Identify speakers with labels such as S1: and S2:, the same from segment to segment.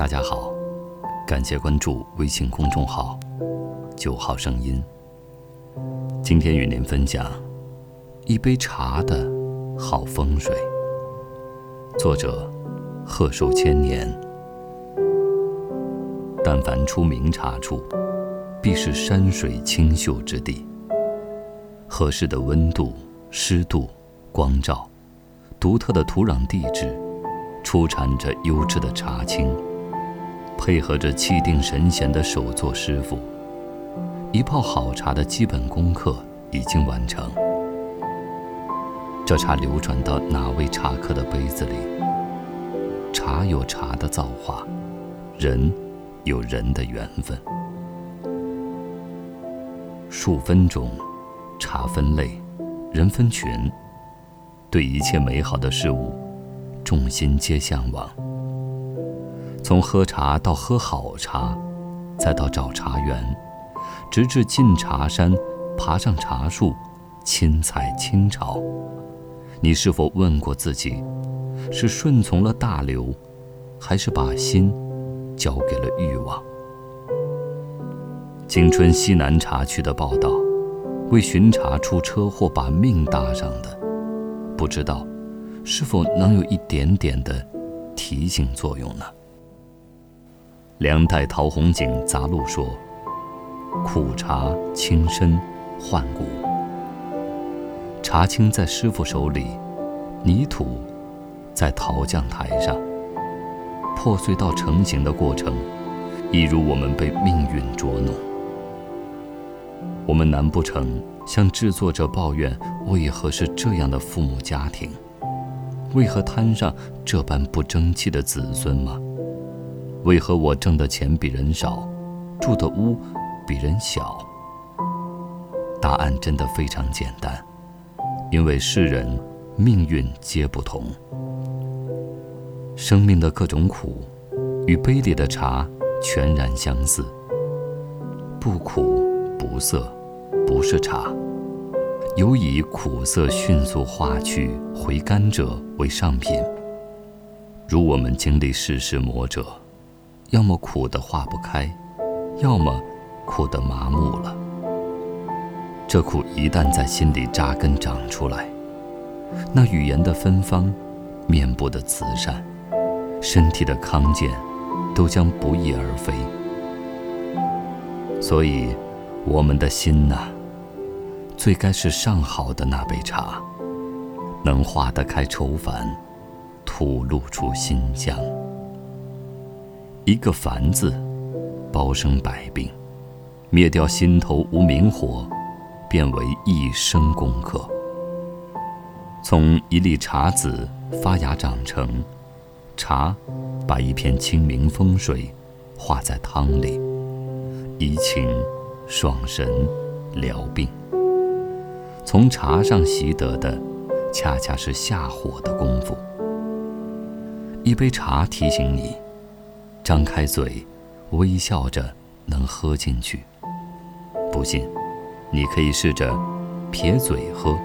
S1: 大家好，感谢关注微信公众号“九号声音”。今天与您分享一杯茶的好风水。作者：贺寿千年。但凡出名茶处，必是山水清秀之地。合适的温度、湿度、光照，独特的土壤地质，出产着优质的茶青。配合着气定神闲的手作师傅，一泡好茶的基本功课已经完成。这茶流转到哪位茶客的杯子里？茶有茶的造化，人有人的缘分。树分种，茶分类，人分群，对一切美好的事物，众心皆向往。从喝茶到喝好茶，再到找茶园，直至进茶山，爬上茶树，亲采亲炒，你是否问过自己，是顺从了大流，还是把心交给了欲望？青春西南茶区的报道，为巡查出车祸把命搭上的，不知道是否能有一点点的提醒作用呢？梁代陶弘景杂录说：“苦茶轻身，换骨。茶青在师傅手里，泥土在陶匠台上，破碎到成型的过程，一如我们被命运捉弄。我们难不成向制作者抱怨，为何是这样的父母家庭？为何摊上这般不争气的子孙吗？”为何我挣的钱比人少，住的屋比人小？答案真的非常简单，因为世人命运皆不同，生命的各种苦，与杯里的茶全然相似。不苦不涩，不是茶。有以苦涩迅速化去回甘者为上品。如我们经历世事磨折。要么苦得化不开，要么苦得麻木了。这苦一旦在心里扎根长出来，那语言的芬芳、面部的慈善、身体的康健，都将不翼而飞。所以，我们的心呐，最该是上好的那杯茶，能化得开愁烦，吐露出馨香。一个“凡”字，包生百病，灭掉心头无明火，变为一生功课。从一粒茶籽发芽长成，茶把一片清明风水化在汤里，怡情爽神疗病。从茶上习得的，恰恰是下火的功夫。一杯茶提醒你。张开嘴，微笑着能喝进去。不信，你可以试着撇嘴喝，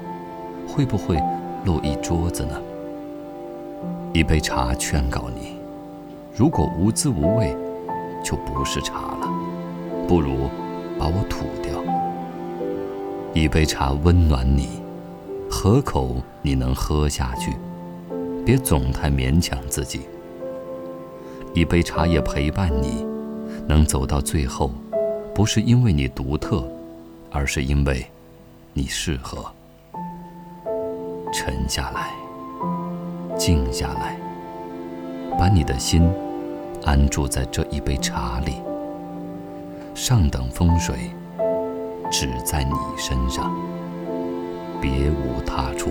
S1: 会不会落一桌子呢？一杯茶劝告你：如果无滋无味，就不是茶了，不如把我吐掉。一杯茶温暖你，合口你能喝下去，别总太勉强自己。一杯茶叶陪伴你，能走到最后，不是因为你独特，而是因为你适合。沉下来，静下来，把你的心安住在这一杯茶里。上等风水只在你身上，别无他处。